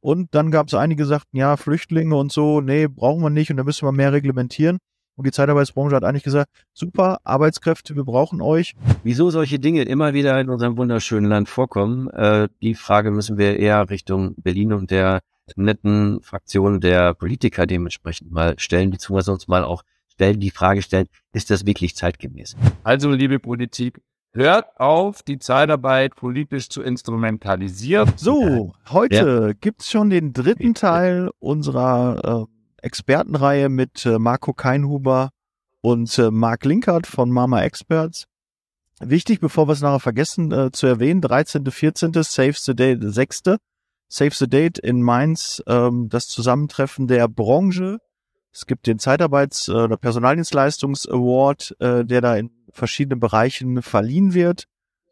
Und dann gab es einige, die sagten, ja, Flüchtlinge und so, nee, brauchen wir nicht und da müssen wir mehr reglementieren. Und die Zeitarbeitsbranche hat eigentlich gesagt, super, Arbeitskräfte, wir brauchen euch. Wieso solche Dinge immer wieder in unserem wunderschönen Land vorkommen, äh, die Frage müssen wir eher Richtung Berlin und der netten Fraktion der Politiker dementsprechend mal stellen, beziehungsweise uns mal auch stellen, die Frage stellen, ist das wirklich zeitgemäß? Also, liebe Politik, hört auf, die Zeitarbeit politisch zu instrumentalisieren. So, heute ja. gibt's schon den dritten Teil unserer äh, Expertenreihe mit äh, Marco Keinhuber und äh, Marc Linkert von Mama Experts. Wichtig, bevor wir es nachher vergessen äh, zu erwähnen, 13., 14., Save the Date, 6. Save the Date in Mainz, ähm, das Zusammentreffen der Branche. Es gibt den Zeitarbeits- äh, oder Personaldienstleistungs-Award, äh, der da in verschiedenen Bereichen verliehen wird.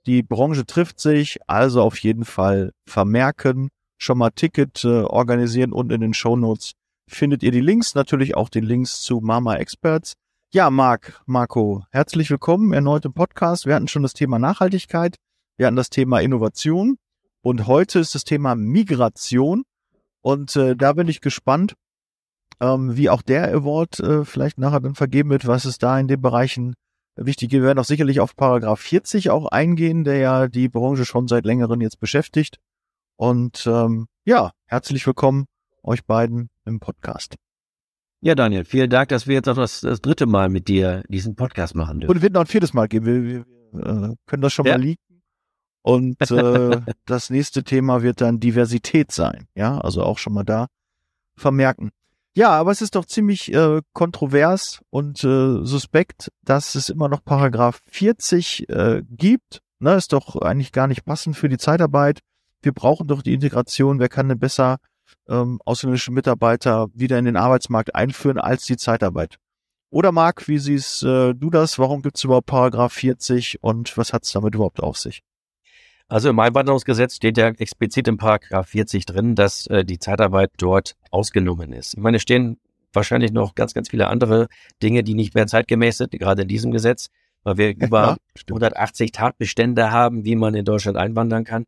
Die Branche trifft sich, also auf jeden Fall vermerken, schon mal Ticket äh, organisieren und in den Show Notes findet ihr die Links, natürlich auch den Links zu Mama Experts. Ja, Marc, Marco, herzlich willkommen erneut im Podcast. Wir hatten schon das Thema Nachhaltigkeit, wir hatten das Thema Innovation und heute ist das Thema Migration. Und äh, da bin ich gespannt, ähm, wie auch der Award äh, vielleicht nachher dann vergeben wird, was es da in den Bereichen wichtig. Wir werden auch sicherlich auf Paragraph 40 auch eingehen, der ja die Branche schon seit längerem jetzt beschäftigt. Und ähm, ja, herzlich willkommen euch beiden im Podcast. Ja, Daniel, vielen Dank, dass wir jetzt auch das, das dritte Mal mit dir diesen Podcast machen dürfen. Und wird noch ein viertes Mal geben. Wir, wir, wir äh, können das schon ja. mal leaken. Und äh, das nächste Thema wird dann Diversität sein. Ja, also auch schon mal da vermerken. Ja, aber es ist doch ziemlich äh, kontrovers und äh, suspekt, dass es immer noch Paragraph 40 äh, gibt. Ne, ist doch eigentlich gar nicht passend für die Zeitarbeit. Wir brauchen doch die Integration. Wer kann denn besser ähm, ausländische Mitarbeiter wieder in den Arbeitsmarkt einführen als die Zeitarbeit. Oder Marc, wie siehst äh, du das? Warum gibt es überhaupt Paragraph 40 und was hat es damit überhaupt auf sich? Also im Einwanderungsgesetz steht ja explizit im Paragraph 40 drin, dass äh, die Zeitarbeit dort ausgenommen ist. Ich meine, es stehen wahrscheinlich noch ganz, ganz viele andere Dinge, die nicht mehr zeitgemäß sind, gerade in diesem Gesetz, weil wir ja, über 180 Tatbestände haben, wie man in Deutschland einwandern kann.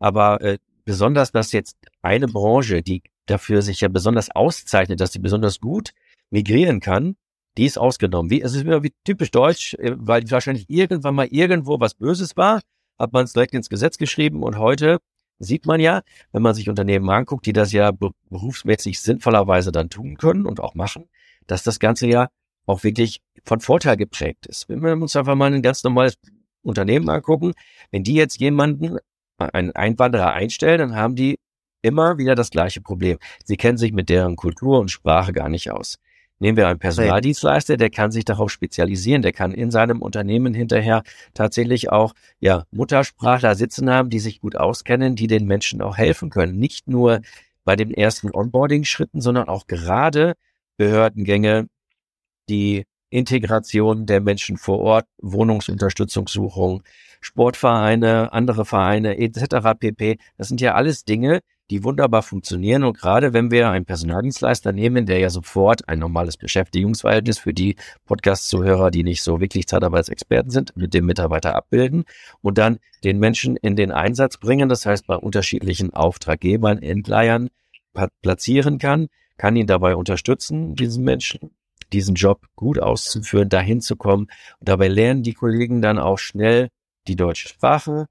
Aber äh, besonders, dass jetzt eine Branche, die dafür sich ja besonders auszeichnet, dass sie besonders gut migrieren kann, die ist ausgenommen. Wie, es ist wieder wie typisch deutsch, äh, weil wahrscheinlich irgendwann mal irgendwo was Böses war, hat man es direkt ins Gesetz geschrieben und heute sieht man ja, wenn man sich Unternehmen anguckt, die das ja berufsmäßig sinnvollerweise dann tun können und auch machen, dass das Ganze ja auch wirklich von Vorteil geprägt ist. Wenn wir uns einfach mal ein ganz normales Unternehmen angucken, wenn die jetzt jemanden einen Einwanderer einstellen, dann haben die immer wieder das gleiche Problem. Sie kennen sich mit deren Kultur und Sprache gar nicht aus. Nehmen wir einen Personaldienstleister, der kann sich darauf spezialisieren, der kann in seinem Unternehmen hinterher tatsächlich auch ja Muttersprachler sitzen haben, die sich gut auskennen, die den Menschen auch helfen können. Nicht nur bei den ersten Onboarding-Schritten, sondern auch gerade Behördengänge, die Integration der Menschen vor Ort, Wohnungsunterstützungssuchung, Sportvereine, andere Vereine etc. pp. Das sind ja alles Dinge, die wunderbar funktionieren. Und gerade wenn wir einen Personaldienstleister nehmen, der ja sofort ein normales Beschäftigungsverhältnis für die Podcast-Zuhörer, die nicht so wirklich Zeitarbeitsexperten sind, mit dem Mitarbeiter abbilden und dann den Menschen in den Einsatz bringen, das heißt bei unterschiedlichen Auftraggebern, Endleihern platzieren kann, kann ihn dabei unterstützen, diesen Menschen diesen Job gut auszuführen, dahin zu kommen. Und dabei lernen die Kollegen dann auch schnell die deutsche Sprache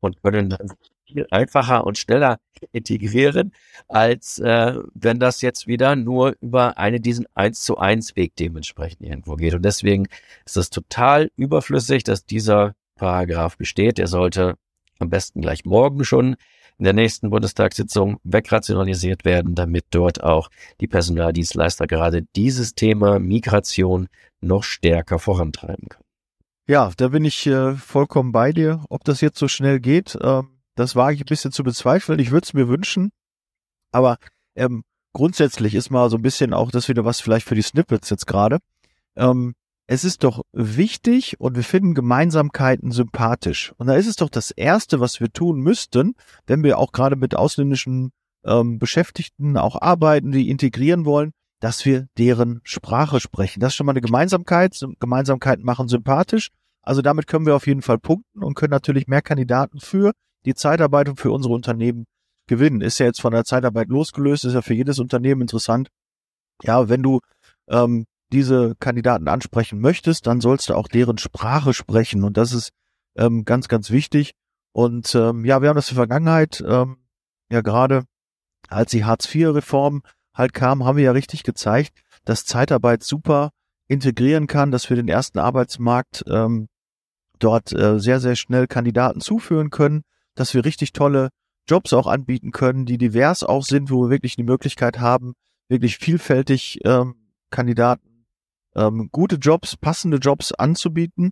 und können dann viel einfacher und schneller integrieren, als äh, wenn das jetzt wieder nur über eine diesen eins zu eins Weg dementsprechend irgendwo geht. Und deswegen ist es total überflüssig, dass dieser Paragraph besteht. Er sollte am besten gleich morgen schon in der nächsten Bundestagssitzung wegrationalisiert werden, damit dort auch die Personaldienstleister gerade dieses Thema Migration noch stärker vorantreiben können. Ja, da bin ich äh, vollkommen bei dir. Ob das jetzt so schnell geht, äh, das wage ich ein bisschen zu bezweifeln. Ich würde es mir wünschen. Aber ähm, grundsätzlich ist mal so ein bisschen auch das wieder was vielleicht für die Snippets jetzt gerade. Ähm, es ist doch wichtig und wir finden Gemeinsamkeiten sympathisch. Und da ist es doch das Erste, was wir tun müssten, wenn wir auch gerade mit ausländischen ähm, Beschäftigten auch arbeiten, die integrieren wollen, dass wir deren Sprache sprechen. Das ist schon mal eine Gemeinsamkeit. Gemeinsamkeiten machen sympathisch. Also damit können wir auf jeden Fall punkten und können natürlich mehr Kandidaten für die Zeitarbeit für unsere Unternehmen gewinnen. Ist ja jetzt von der Zeitarbeit losgelöst, ist ja für jedes Unternehmen interessant. Ja, wenn du ähm, diese Kandidaten ansprechen möchtest, dann sollst du auch deren Sprache sprechen. Und das ist ähm, ganz, ganz wichtig. Und ähm, ja, wir haben das in der Vergangenheit, ähm, ja gerade als die Hartz-IV-Reform halt kam, haben wir ja richtig gezeigt, dass Zeitarbeit super integrieren kann, dass wir den ersten Arbeitsmarkt ähm, dort äh, sehr, sehr schnell Kandidaten zuführen können, dass wir richtig tolle Jobs auch anbieten können, die divers auch sind, wo wir wirklich die Möglichkeit haben, wirklich vielfältig ähm, Kandidaten ähm, gute Jobs, passende Jobs anzubieten.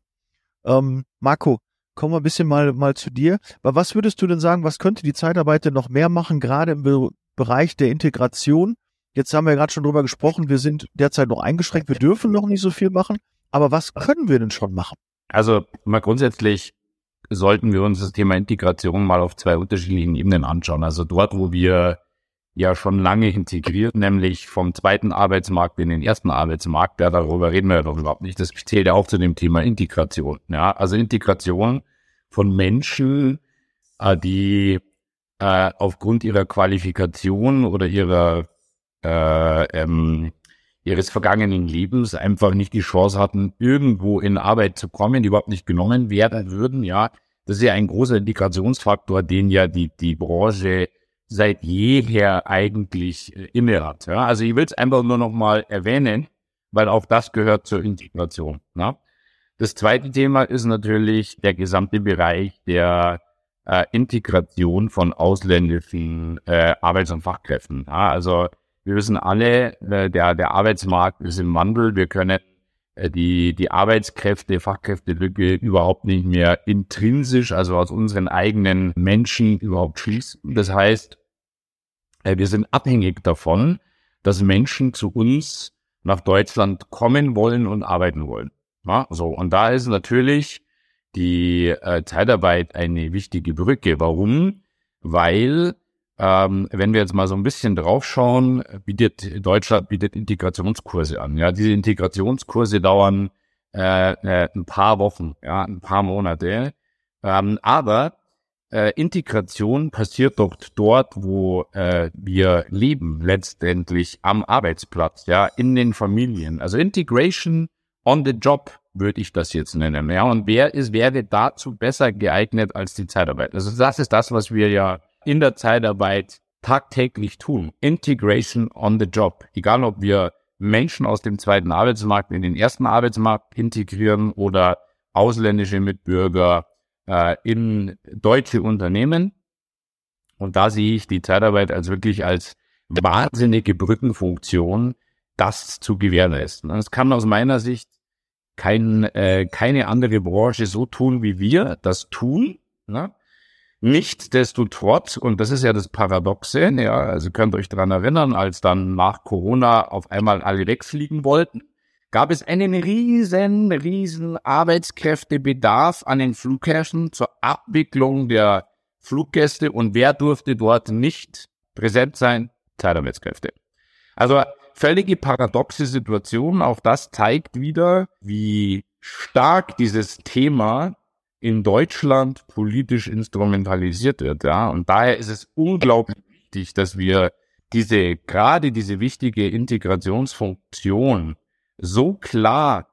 Ähm, Marco, kommen wir ein bisschen mal, mal zu dir. Aber was würdest du denn sagen, was könnte die Zeitarbeit denn noch mehr machen, gerade im Be Bereich der Integration? Jetzt haben wir gerade schon drüber gesprochen, wir sind derzeit noch eingeschränkt, wir dürfen noch nicht so viel machen. Aber was können wir denn schon machen? Also mal grundsätzlich sollten wir uns das Thema Integration mal auf zwei unterschiedlichen Ebenen anschauen. Also dort, wo wir ja schon lange integriert, nämlich vom zweiten Arbeitsmarkt in den ersten Arbeitsmarkt. Ja, darüber reden wir ja doch überhaupt nicht. Das zählt ja auch zu dem Thema Integration. Ja, also Integration von Menschen, äh, die äh, aufgrund ihrer Qualifikation oder ihrer äh, ähm, ihres vergangenen Lebens einfach nicht die Chance hatten, irgendwo in Arbeit zu kommen, die überhaupt nicht genommen werden würden. Ja, das ist ja ein großer Integrationsfaktor, den ja die die Branche seit jeher eigentlich äh, inne hat. Ja? Also ich will es einfach nur noch mal erwähnen, weil auch das gehört zur Integration. Ne? Das zweite Thema ist natürlich der gesamte Bereich der äh, Integration von ausländischen äh, Arbeits- und Fachkräften. Ja? Also wir wissen alle, äh, der, der Arbeitsmarkt ist im Wandel. Wir können äh, die, die Arbeitskräfte, Fachkräftelücke überhaupt nicht mehr intrinsisch, also aus unseren eigenen Menschen überhaupt schließen. Das heißt, äh, wir sind abhängig davon, dass Menschen zu uns nach Deutschland kommen wollen und arbeiten wollen. Ja, so. Und da ist natürlich die äh, Zeitarbeit eine wichtige Brücke. Warum? Weil ähm, wenn wir jetzt mal so ein bisschen draufschauen, bietet Deutschland bietet Integrationskurse an. Ja, diese Integrationskurse dauern äh, äh, ein paar Wochen, ja, ein paar Monate. Ähm, aber äh, Integration passiert doch dort, wo äh, wir leben, letztendlich am Arbeitsplatz, ja, in den Familien. Also Integration on the job würde ich das jetzt nennen. Ja, und wer ist, wäre dazu besser geeignet als die Zeitarbeit? Also das ist das, was wir ja in der Zeitarbeit tagtäglich tun. Integration on the job. Egal, ob wir Menschen aus dem zweiten Arbeitsmarkt in den ersten Arbeitsmarkt integrieren oder ausländische Mitbürger äh, in deutsche Unternehmen. Und da sehe ich die Zeitarbeit als wirklich als wahnsinnige Brückenfunktion, das zu gewährleisten. Es kann aus meiner Sicht kein, äh, keine andere Branche so tun, wie wir das tun. Ne? Nichtsdestotrotz, und das ist ja das Paradoxe, ja, also könnt ihr euch dran erinnern, als dann nach Corona auf einmal alle wegfliegen wollten, gab es einen riesen, riesen Arbeitskräftebedarf an den Flughäfen zur Abwicklung der Fluggäste und wer durfte dort nicht präsent sein? Zeitarbeitskräfte. Also völlige paradoxe Situation, auch das zeigt wieder, wie stark dieses Thema in Deutschland politisch instrumentalisiert wird, ja. Und daher ist es unglaublich wichtig, dass wir diese, gerade diese wichtige Integrationsfunktion so klar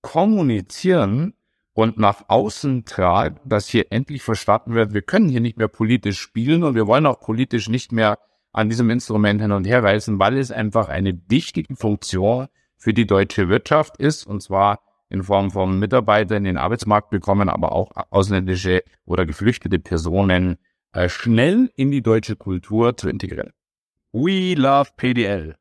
kommunizieren und nach außen tragen, dass hier endlich verstanden wird, wir können hier nicht mehr politisch spielen und wir wollen auch politisch nicht mehr an diesem Instrument hin und her reißen, weil es einfach eine wichtige Funktion für die deutsche Wirtschaft ist, und zwar in Form von Mitarbeitern in den Arbeitsmarkt bekommen, aber auch ausländische oder geflüchtete Personen äh, schnell in die deutsche Kultur zu integrieren. We love PDL.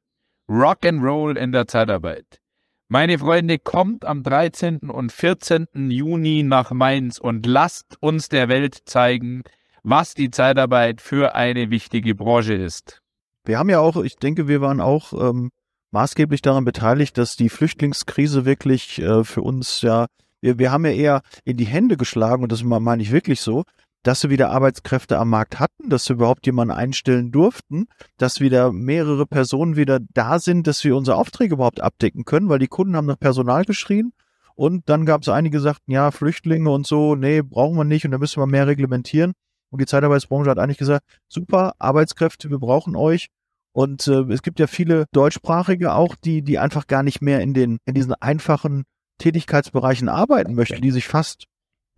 Rock and Roll in der Zeitarbeit. Meine Freunde, kommt am 13. und 14. Juni nach Mainz und lasst uns der Welt zeigen, was die Zeitarbeit für eine wichtige Branche ist. Wir haben ja auch, ich denke, wir waren auch ähm, maßgeblich daran beteiligt, dass die Flüchtlingskrise wirklich äh, für uns ja, wir, wir haben ja eher in die Hände geschlagen und das meine ich wirklich so, dass wir wieder Arbeitskräfte am Markt hatten, dass wir überhaupt jemanden einstellen durften, dass wieder mehrere Personen wieder da sind, dass wir unsere Aufträge überhaupt abdecken können, weil die Kunden haben nach Personal geschrien und dann gab es einige, die sagten, ja, Flüchtlinge und so, nee, brauchen wir nicht und da müssen wir mehr reglementieren. Und die Zeitarbeitsbranche hat eigentlich gesagt, super, Arbeitskräfte, wir brauchen euch. Und äh, es gibt ja viele Deutschsprachige auch, die, die einfach gar nicht mehr in den, in diesen einfachen Tätigkeitsbereichen arbeiten möchten, die sich fast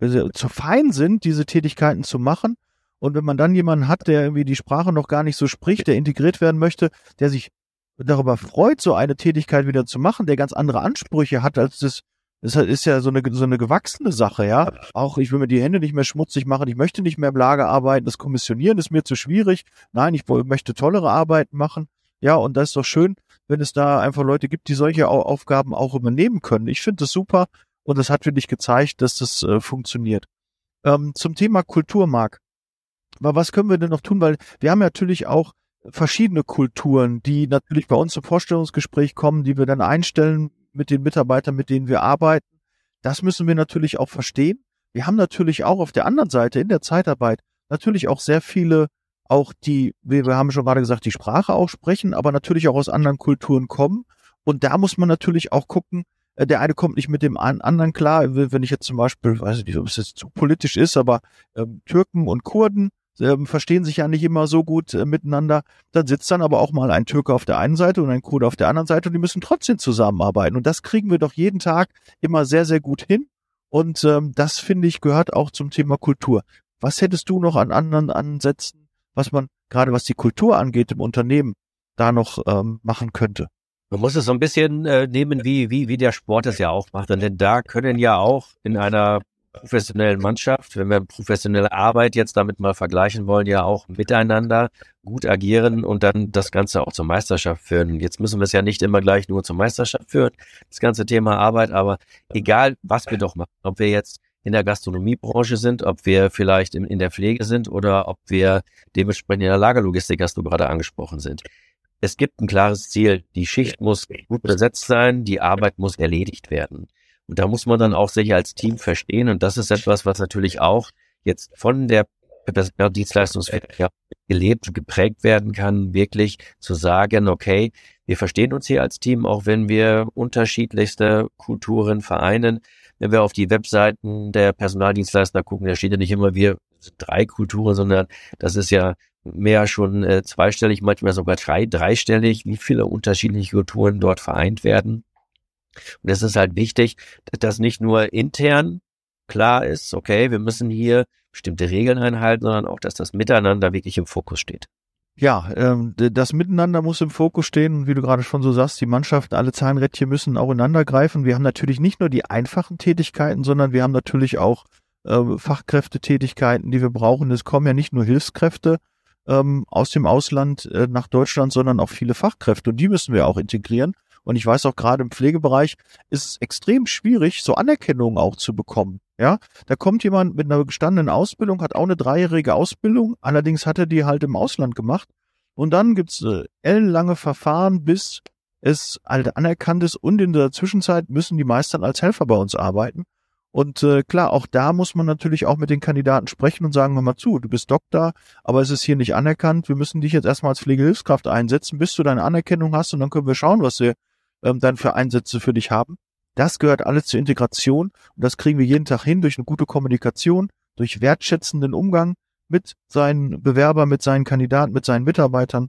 zu fein sind, diese Tätigkeiten zu machen. Und wenn man dann jemanden hat, der irgendwie die Sprache noch gar nicht so spricht, der integriert werden möchte, der sich darüber freut, so eine Tätigkeit wieder zu machen, der ganz andere Ansprüche hat, als das, das ist ja so eine, so eine gewachsene Sache, ja. Auch ich will mir die Hände nicht mehr schmutzig machen, ich möchte nicht mehr im Lager arbeiten, das Kommissionieren ist mir zu schwierig. Nein, ich möchte tollere Arbeiten machen. Ja, und das ist doch schön, wenn es da einfach Leute gibt, die solche Aufgaben auch übernehmen können. Ich finde das super und das hat wirklich gezeigt, dass das äh, funktioniert. Ähm, zum Thema Kulturmark. Aber was können wir denn noch tun? Weil wir haben natürlich auch verschiedene Kulturen, die natürlich bei uns im Vorstellungsgespräch kommen, die wir dann einstellen mit den Mitarbeitern, mit denen wir arbeiten. Das müssen wir natürlich auch verstehen. Wir haben natürlich auch auf der anderen Seite in der Zeitarbeit natürlich auch sehr viele, auch die, wir, haben schon gerade gesagt, die Sprache auch sprechen, aber natürlich auch aus anderen Kulturen kommen. Und da muss man natürlich auch gucken, äh, der eine kommt nicht mit dem anderen klar. Wenn ich jetzt zum Beispiel, weiß ich nicht, ob es jetzt zu politisch ist, aber ähm, Türken und Kurden, ähm, verstehen sich ja nicht immer so gut äh, miteinander. Dann sitzt dann aber auch mal ein Türke auf der einen Seite und ein Kurde auf der anderen Seite und die müssen trotzdem zusammenarbeiten. Und das kriegen wir doch jeden Tag immer sehr, sehr gut hin. Und ähm, das, finde ich, gehört auch zum Thema Kultur. Was hättest du noch an anderen Ansätzen, was man gerade was die Kultur angeht im Unternehmen, da noch ähm, machen könnte? Man muss es so ein bisschen äh, nehmen, wie, wie, wie der Sport es ja auch macht. Denn da können ja auch in einer professionellen Mannschaft, wenn wir professionelle Arbeit jetzt damit mal vergleichen wollen, ja auch miteinander gut agieren und dann das Ganze auch zur Meisterschaft führen. Jetzt müssen wir es ja nicht immer gleich nur zur Meisterschaft führen, das ganze Thema Arbeit, aber egal, was wir doch machen, ob wir jetzt in der Gastronomiebranche sind, ob wir vielleicht in, in der Pflege sind oder ob wir dementsprechend in der Lagerlogistik, hast du gerade angesprochen sind. Es gibt ein klares Ziel. Die Schicht muss gut besetzt sein, die Arbeit muss erledigt werden. Und da muss man dann auch sich als Team verstehen. Und das ist etwas, was natürlich auch jetzt von der Dienstleistungsverkehr gelebt, geprägt werden kann, wirklich zu sagen, okay, wir verstehen uns hier als Team, auch wenn wir unterschiedlichste Kulturen vereinen. Wenn wir auf die Webseiten der Personaldienstleister gucken, da steht ja nicht immer, wir drei Kulturen, sondern das ist ja mehr schon äh, zweistellig, manchmal sogar drei, dreistellig, wie viele unterschiedliche Kulturen dort vereint werden. Und es ist halt wichtig, dass nicht nur intern klar ist, okay, wir müssen hier bestimmte Regeln einhalten, sondern auch, dass das Miteinander wirklich im Fokus steht. Ja, ähm, das Miteinander muss im Fokus stehen und wie du gerade schon so sagst, die Mannschaft, alle Zahnrädchen müssen auch ineinander greifen. Wir haben natürlich nicht nur die einfachen Tätigkeiten, sondern wir haben natürlich auch äh, Fachkräftetätigkeiten, die wir brauchen. Es kommen ja nicht nur Hilfskräfte ähm, aus dem Ausland äh, nach Deutschland, sondern auch viele Fachkräfte und die müssen wir auch integrieren. Und ich weiß auch gerade im Pflegebereich ist es extrem schwierig, so Anerkennung auch zu bekommen. Ja, da kommt jemand mit einer gestandenen Ausbildung, hat auch eine dreijährige Ausbildung, allerdings hat er die halt im Ausland gemacht. Und dann gibt's äh, ellenlange Verfahren, bis es halt anerkannt ist. Und in der Zwischenzeit müssen die meistern als Helfer bei uns arbeiten. Und äh, klar, auch da muss man natürlich auch mit den Kandidaten sprechen und sagen, hör mal zu, du bist Doktor, aber es ist hier nicht anerkannt. Wir müssen dich jetzt erstmal als Pflegehilfskraft einsetzen, bis du deine Anerkennung hast und dann können wir schauen, was wir ähm, dann für Einsätze für dich haben. Das gehört alles zur Integration und das kriegen wir jeden Tag hin durch eine gute Kommunikation, durch wertschätzenden Umgang mit seinen Bewerbern, mit seinen Kandidaten, mit seinen Mitarbeitern.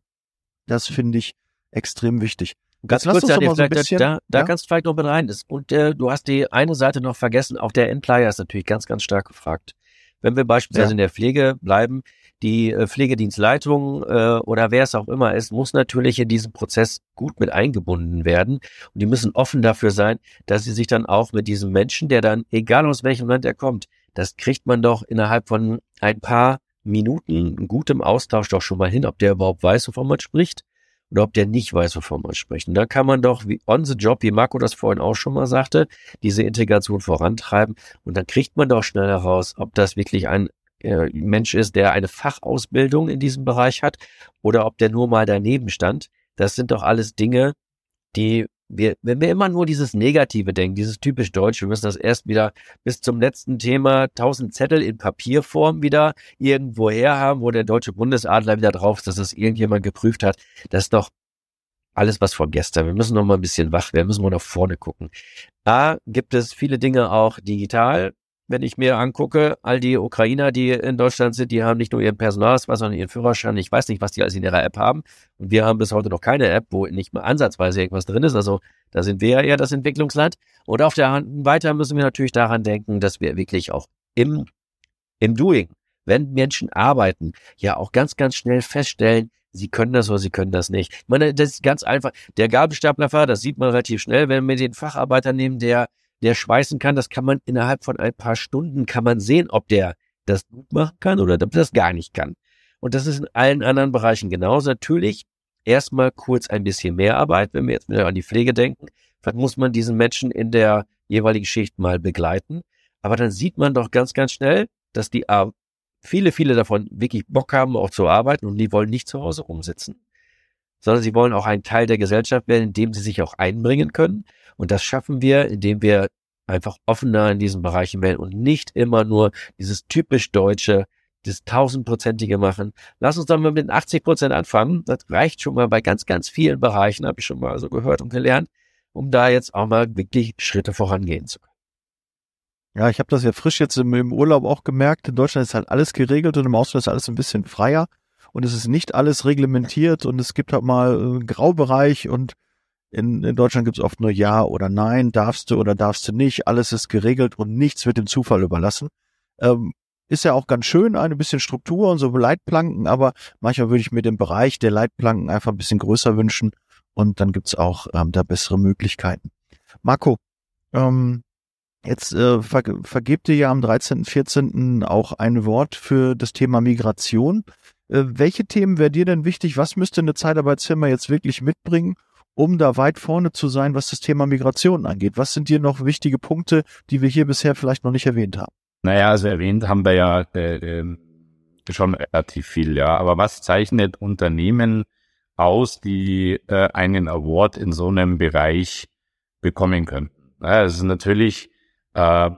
Das finde ich extrem wichtig. Ganz kurz, ja, so bisschen, da, da ja? kannst du vielleicht noch mit rein. Und äh, du hast die eine Seite noch vergessen, auch der Endplayer ist natürlich ganz, ganz stark gefragt. Wenn wir beispielsweise ja. in der Pflege bleiben, die äh, Pflegedienstleitung äh, oder wer es auch immer ist, muss natürlich in diesen Prozess gut mit eingebunden werden. Und die müssen offen dafür sein, dass sie sich dann auch mit diesem Menschen, der dann, egal aus welchem Land er kommt, das kriegt man doch innerhalb von ein paar Minuten gutem Austausch doch schon mal hin, ob der überhaupt weiß, wovon man spricht oder ob der nicht weiß, wovon man spricht. Und da kann man doch wie on the job, wie Marco das vorhin auch schon mal sagte, diese Integration vorantreiben. Und dann kriegt man doch schnell heraus, ob das wirklich ein äh, Mensch ist, der eine Fachausbildung in diesem Bereich hat oder ob der nur mal daneben stand. Das sind doch alles Dinge, die wir, wenn wir immer nur dieses Negative denken, dieses typisch Deutsche, wir müssen das erst wieder bis zum letzten Thema tausend Zettel in Papierform wieder irgendwo her haben, wo der deutsche Bundesadler wieder drauf ist, dass das irgendjemand geprüft hat. Das ist doch alles was von gestern. Wir müssen noch mal ein bisschen wach werden, müssen wir nach vorne gucken. Da gibt es viele Dinge auch digital wenn ich mir angucke, all die Ukrainer, die in Deutschland sind, die haben nicht nur ihren Personalausweis, sondern ihren Führerschein. Ich weiß nicht, was die alles in ihrer App haben. Und wir haben bis heute noch keine App, wo nicht mal ansatzweise irgendwas drin ist. Also da sind wir ja eher das Entwicklungsland. Und auf der Hand weiter müssen wir natürlich daran denken, dass wir wirklich auch im, im Doing, wenn Menschen arbeiten, ja auch ganz, ganz schnell feststellen, sie können das oder sie können das nicht. Ich meine, das ist ganz einfach. Der Gabelstaplerfahrer, das sieht man relativ schnell, wenn wir den Facharbeiter nehmen, der der schweißen kann, das kann man innerhalb von ein paar Stunden kann man sehen, ob der das gut machen kann oder ob das gar nicht kann. Und das ist in allen anderen Bereichen genauso. Natürlich erstmal kurz ein bisschen mehr Arbeit, wenn wir jetzt wieder an die Pflege denken. Vielleicht muss man diesen Menschen in der jeweiligen Schicht mal begleiten. Aber dann sieht man doch ganz, ganz schnell, dass die viele, viele davon wirklich Bock haben, auch zu arbeiten und die wollen nicht zu Hause rumsitzen, sondern sie wollen auch ein Teil der Gesellschaft werden, in dem sie sich auch einbringen können. Und das schaffen wir, indem wir einfach offener in diesen Bereichen werden und nicht immer nur dieses typisch deutsche, das tausendprozentige machen. Lass uns dann mal mit den 80 Prozent anfangen. Das reicht schon mal bei ganz, ganz vielen Bereichen, habe ich schon mal so gehört und gelernt, um da jetzt auch mal wirklich Schritte vorangehen zu können. Ja, ich habe das ja frisch jetzt im, im, Urlaub auch gemerkt. In Deutschland ist halt alles geregelt und im Ausland ist alles ein bisschen freier und es ist nicht alles reglementiert und es gibt halt mal einen Graubereich und in, in Deutschland gibt es oft nur Ja oder Nein, darfst du oder darfst du nicht. Alles ist geregelt und nichts wird dem Zufall überlassen. Ähm, ist ja auch ganz schön, ein bisschen Struktur und so Leitplanken, aber manchmal würde ich mir den Bereich der Leitplanken einfach ein bisschen größer wünschen und dann gibt's auch ähm, da bessere Möglichkeiten. Marco, ähm, jetzt äh, ver vergebt ihr ja am 13., 14. auch ein Wort für das Thema Migration. Äh, welche Themen wäre dir denn wichtig? Was müsste eine Zeitarbeitsfirma jetzt wirklich mitbringen, um da weit vorne zu sein, was das Thema Migration angeht? Was sind dir noch wichtige Punkte, die wir hier bisher vielleicht noch nicht erwähnt haben? Naja, also erwähnt haben wir ja äh, äh, schon relativ viel, ja. Aber was zeichnet Unternehmen aus, die äh, einen Award in so einem Bereich bekommen können? Ja, das ist natürlich äh,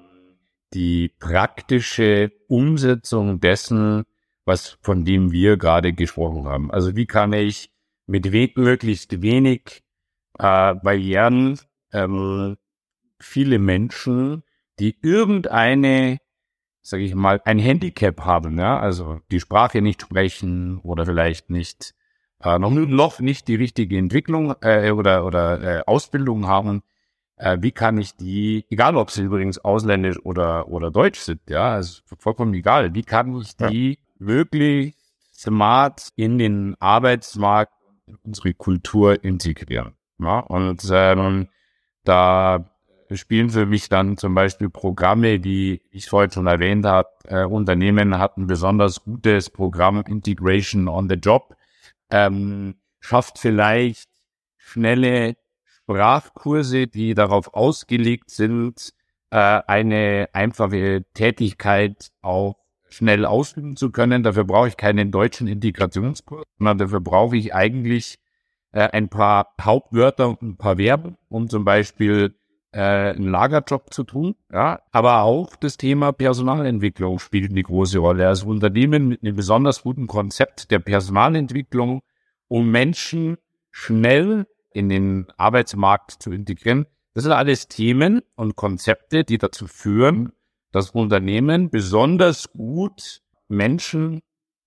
die praktische Umsetzung dessen, was von dem wir gerade gesprochen haben. Also wie kann ich mit we möglichst wenig äh, Barrieren ähm, viele Menschen, die irgendeine, sage ich mal, ein Handicap haben, ja, also die Sprache nicht sprechen oder vielleicht nicht äh, noch, noch nicht die richtige Entwicklung äh, oder oder äh, Ausbildung haben, äh, wie kann ich die, egal ob sie übrigens ausländisch oder oder deutsch sind, ja, ist vollkommen egal, wie kann ich die ja. wirklich smart in den Arbeitsmarkt, unsere Kultur integrieren? Ja, und ähm, da spielen für mich dann zum Beispiel Programme, die ich vorhin schon erwähnt habe. Äh, Unternehmen hatten besonders gutes Programm Integration on the Job. Ähm, schafft vielleicht schnelle Sprachkurse, die darauf ausgelegt sind, äh, eine einfache Tätigkeit auch schnell ausüben zu können. Dafür brauche ich keinen deutschen Integrationskurs, sondern dafür brauche ich eigentlich äh, ein paar Hauptwörter und ein paar Verben, um zum Beispiel äh, einen Lagerjob zu tun. Ja, aber auch das Thema Personalentwicklung spielt eine große Rolle. Also Unternehmen mit einem besonders guten Konzept der Personalentwicklung, um Menschen schnell in den Arbeitsmarkt zu integrieren. Das sind alles Themen und Konzepte, die dazu führen, dass Unternehmen besonders gut Menschen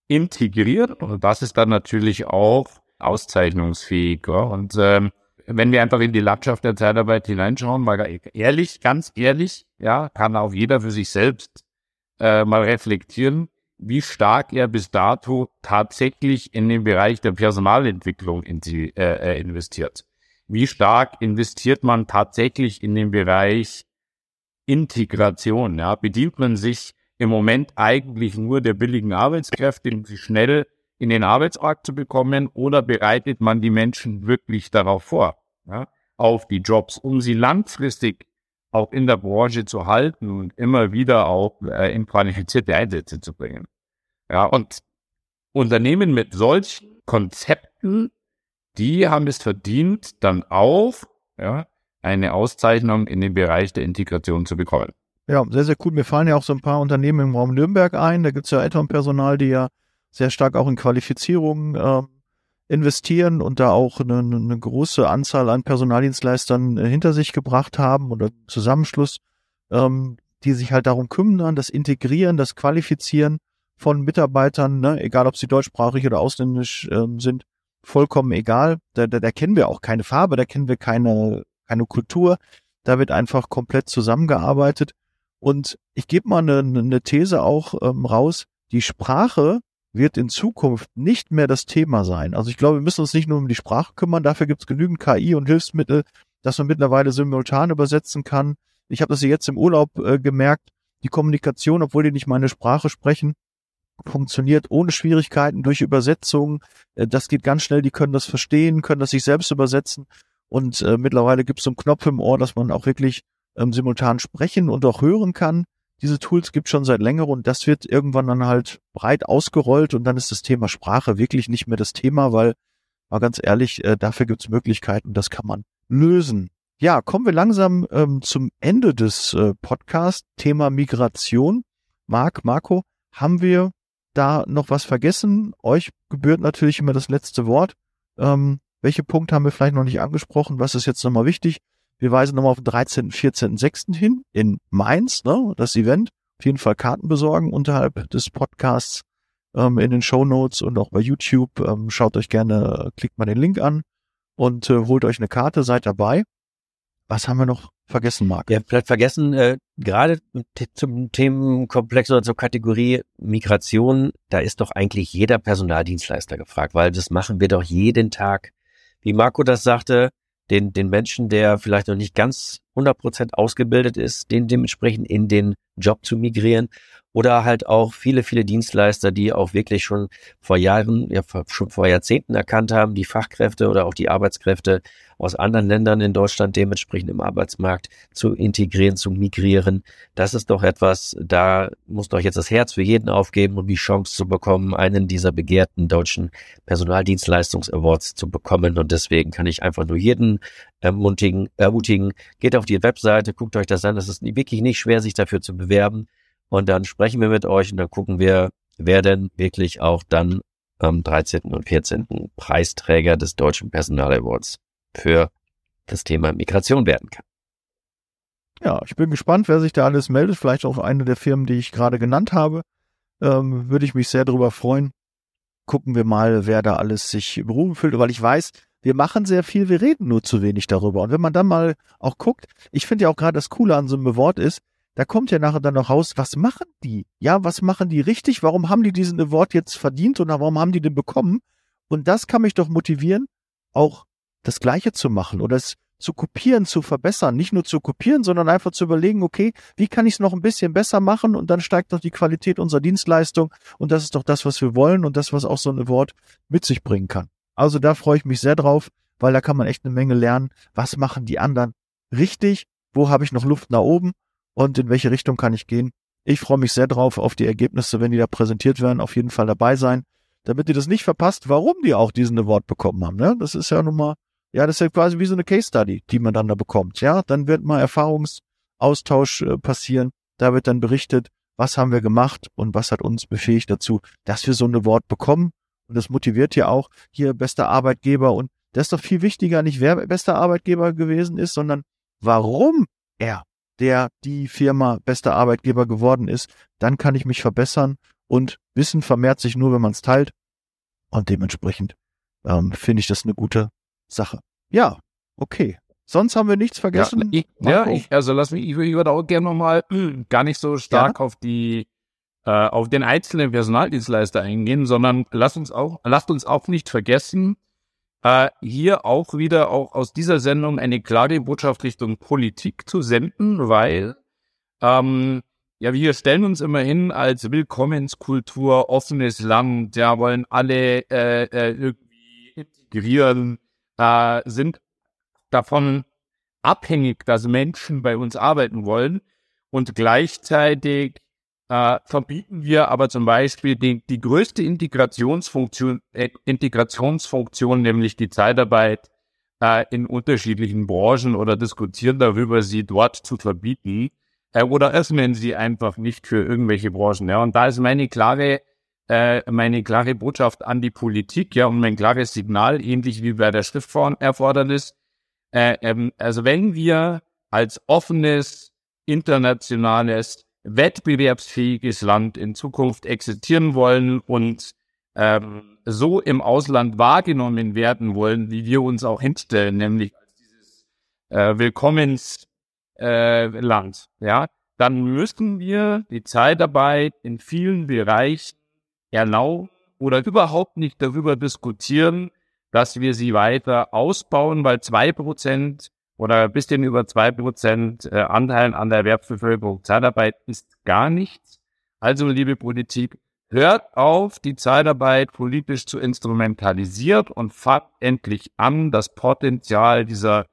integriert. Und das ist dann natürlich auch auszeichnungsfähig. Ja? Und ähm, wenn wir einfach in die Landschaft der Zeitarbeit hineinschauen, mal ehrlich, ganz ehrlich, ja, kann auch jeder für sich selbst äh, mal reflektieren, wie stark er bis dato tatsächlich in den Bereich der Personalentwicklung in die, äh, äh, investiert. Wie stark investiert man tatsächlich in den Bereich Integration? Ja? Bedient man sich im Moment eigentlich nur der billigen Arbeitskräfte, um sie schnell in den Arbeitsmarkt zu bekommen oder bereitet man die Menschen wirklich darauf vor, ja, auf die Jobs, um sie langfristig auch in der Branche zu halten und immer wieder auch äh, in qualifizierte Einsätze zu bringen. Ja, und Unternehmen mit solchen Konzepten, die haben es verdient, dann auch ja, eine Auszeichnung in dem Bereich der Integration zu bekommen. Ja, sehr, sehr cool. Mir fallen ja auch so ein paar Unternehmen im Raum Nürnberg ein. Da gibt es ja Elternpersonal, die ja sehr stark auch in Qualifizierung äh, investieren und da auch eine, eine große Anzahl an Personaldienstleistern äh, hinter sich gebracht haben oder Zusammenschluss. Ähm, die sich halt darum kümmern, das Integrieren, das Qualifizieren von Mitarbeitern, ne, egal ob sie deutschsprachig oder ausländisch ähm, sind, vollkommen egal. Da, da, da kennen wir auch keine Farbe, da kennen wir keine, keine Kultur. Da wird einfach komplett zusammengearbeitet. Und ich gebe mal eine, eine These auch ähm, raus. Die Sprache wird in Zukunft nicht mehr das Thema sein. Also ich glaube, wir müssen uns nicht nur um die Sprache kümmern, dafür gibt es genügend KI und Hilfsmittel, dass man mittlerweile simultan übersetzen kann. Ich habe das jetzt im Urlaub äh, gemerkt, die Kommunikation, obwohl die nicht meine Sprache sprechen, funktioniert ohne Schwierigkeiten durch Übersetzungen. Äh, das geht ganz schnell, die können das verstehen, können das sich selbst übersetzen. Und äh, mittlerweile gibt es so einen Knopf im Ohr, dass man auch wirklich ähm, simultan sprechen und auch hören kann. Diese Tools gibt schon seit längerem und das wird irgendwann dann halt breit ausgerollt und dann ist das Thema Sprache wirklich nicht mehr das Thema, weil, mal ganz ehrlich, äh, dafür gibt es Möglichkeiten, das kann man lösen. Ja, kommen wir langsam ähm, zum Ende des äh, Podcasts. Thema Migration. Marc, Marco, haben wir da noch was vergessen? Euch gebührt natürlich immer das letzte Wort. Ähm, welche Punkte haben wir vielleicht noch nicht angesprochen? Was ist jetzt nochmal wichtig? Wir weisen nochmal auf den 13., 14., 6. hin in Mainz, ne, das Event. Auf jeden Fall Karten besorgen unterhalb des Podcasts ähm, in den Show Notes und auch bei YouTube. Ähm, schaut euch gerne, klickt mal den Link an und äh, holt euch eine Karte, seid dabei. Was haben wir noch vergessen, Marc? Ja, vielleicht vergessen, äh, gerade zum Themenkomplex oder zur Kategorie Migration, da ist doch eigentlich jeder Personaldienstleister gefragt, weil das machen wir doch jeden Tag. Wie Marco das sagte, den, den Menschen, der vielleicht noch nicht ganz 100% ausgebildet ist, den dementsprechend in den Job zu migrieren. Oder halt auch viele, viele Dienstleister, die auch wirklich schon vor Jahren, ja, schon vor Jahrzehnten erkannt haben, die Fachkräfte oder auch die Arbeitskräfte aus anderen Ländern in Deutschland dementsprechend im Arbeitsmarkt zu integrieren, zu migrieren. Das ist doch etwas, da muss doch jetzt das Herz für jeden aufgeben, um die Chance zu bekommen, einen dieser begehrten deutschen Personaldienstleistungs-Awards zu bekommen. Und deswegen kann ich einfach nur jeden ermutigen, ermutigen, geht auf die Webseite, guckt euch das an. Es ist wirklich nicht schwer, sich dafür zu bewerben. Und dann sprechen wir mit euch und dann gucken wir, wer denn wirklich auch dann am 13. und 14. Preisträger des Deutschen Personal Awards für das Thema Migration werden kann. Ja, ich bin gespannt, wer sich da alles meldet. Vielleicht auch eine der Firmen, die ich gerade genannt habe. Ähm, würde ich mich sehr darüber freuen. Gucken wir mal, wer da alles sich berufen fühlt, weil ich weiß, wir machen sehr viel, wir reden nur zu wenig darüber. Und wenn man dann mal auch guckt, ich finde ja auch gerade das Coole an so einem Award ist, da kommt ja nachher dann noch raus, was machen die? Ja, was machen die richtig? Warum haben die diesen Award jetzt verdient oder warum haben die den bekommen? Und das kann mich doch motivieren, auch das Gleiche zu machen oder es zu kopieren, zu verbessern. Nicht nur zu kopieren, sondern einfach zu überlegen, okay, wie kann ich es noch ein bisschen besser machen? Und dann steigt noch die Qualität unserer Dienstleistung. Und das ist doch das, was wir wollen und das, was auch so ein Award mit sich bringen kann. Also da freue ich mich sehr drauf, weil da kann man echt eine Menge lernen. Was machen die anderen richtig? Wo habe ich noch Luft nach oben? und in welche Richtung kann ich gehen. Ich freue mich sehr drauf auf die Ergebnisse, wenn die da präsentiert werden, auf jeden Fall dabei sein, damit ihr das nicht verpasst, warum die auch diesen Award bekommen haben. Ne? Das ist ja nun mal, ja, das ist ja quasi wie so eine Case Study, die man dann da bekommt. Ja, dann wird mal Erfahrungsaustausch äh, passieren. Da wird dann berichtet, was haben wir gemacht und was hat uns befähigt dazu, dass wir so ein Award bekommen. Und das motiviert ja auch hier bester Arbeitgeber. Und das ist doch viel wichtiger, nicht wer bester Arbeitgeber gewesen ist, sondern warum er der die Firma bester Arbeitgeber geworden ist, dann kann ich mich verbessern und Wissen vermehrt sich nur, wenn man es teilt. Und dementsprechend ähm, finde ich das eine gute Sache. Ja, okay. Sonst haben wir nichts vergessen. Ja, ich, ja ich, also lass mich, ich, würde auch gerne nochmal gar nicht so stark ja? auf die äh, auf den einzelnen Personaldienstleister eingehen, sondern lasst uns auch, lasst uns auch nicht vergessen, äh, hier auch wieder auch aus dieser Sendung eine klare Botschaft Richtung Politik zu senden, weil ähm, ja, wir stellen uns immer hin als Willkommenskultur, offenes Land, ja, wollen alle äh, äh, irgendwie integrieren, äh, sind davon abhängig, dass Menschen bei uns arbeiten wollen und gleichzeitig äh, verbieten wir aber zum Beispiel die, die größte Integrationsfunktion, äh, Integrationsfunktion, nämlich die Zeitarbeit äh, in unterschiedlichen Branchen oder diskutieren darüber, sie dort zu verbieten äh, oder öffnen sie einfach nicht für irgendwelche Branchen. Ja. Und da ist meine klare, äh, meine klare Botschaft an die Politik, ja, und mein klares Signal, ähnlich wie bei der Schriftformerfordernis. Äh, ähm, also wenn wir als offenes internationales, wettbewerbsfähiges Land in Zukunft existieren wollen und ähm, so im Ausland wahrgenommen werden wollen, wie wir uns auch hinstellen, nämlich als dieses äh, Willkommensland, äh, ja, dann müssen wir die Zeitarbeit in vielen Bereichen erlauben oder überhaupt nicht darüber diskutieren, dass wir sie weiter ausbauen, weil zwei Prozent oder ein bisschen über zwei Prozent äh, Anteil an der Erwerbsbevölkerung Zeitarbeit ist gar nichts. Also, liebe Politik, hört auf, die Zeitarbeit politisch zu instrumentalisieren und fangt endlich an, das Potenzial dieser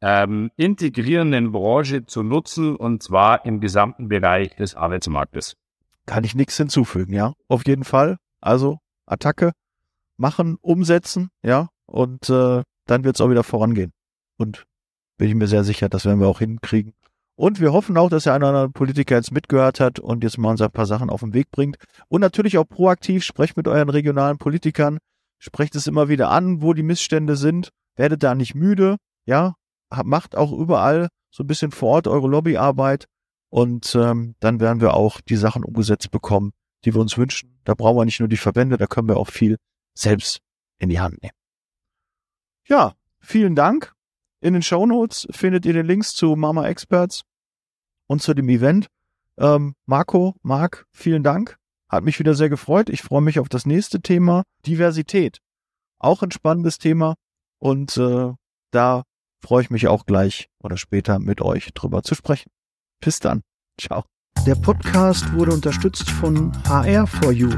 ähm, integrierenden Branche zu nutzen und zwar im gesamten Bereich des Arbeitsmarktes. Kann ich nichts hinzufügen, ja. Auf jeden Fall. Also Attacke machen, umsetzen, ja, und äh, dann wird es auch wieder vorangehen. Und bin ich mir sehr sicher, das werden wir auch hinkriegen. Und wir hoffen auch, dass der eine oder andere Politiker jetzt mitgehört hat und jetzt mal uns ein paar Sachen auf den Weg bringt. Und natürlich auch proaktiv, sprecht mit euren regionalen Politikern, sprecht es immer wieder an, wo die Missstände sind, werdet da nicht müde, ja, macht auch überall so ein bisschen vor Ort eure Lobbyarbeit und ähm, dann werden wir auch die Sachen umgesetzt bekommen, die wir uns wünschen. Da brauchen wir nicht nur die Verbände, da können wir auch viel selbst in die Hand nehmen. Ja, vielen Dank. In den Show Notes findet ihr den Links zu Mama Experts und zu dem Event. Ähm, Marco, Marc, vielen Dank. Hat mich wieder sehr gefreut. Ich freue mich auf das nächste Thema. Diversität. Auch ein spannendes Thema. Und äh, da freue ich mich auch gleich oder später mit euch drüber zu sprechen. Bis dann. Ciao. Der Podcast wurde unterstützt von HR4U,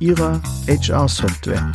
ihrer HR-Software.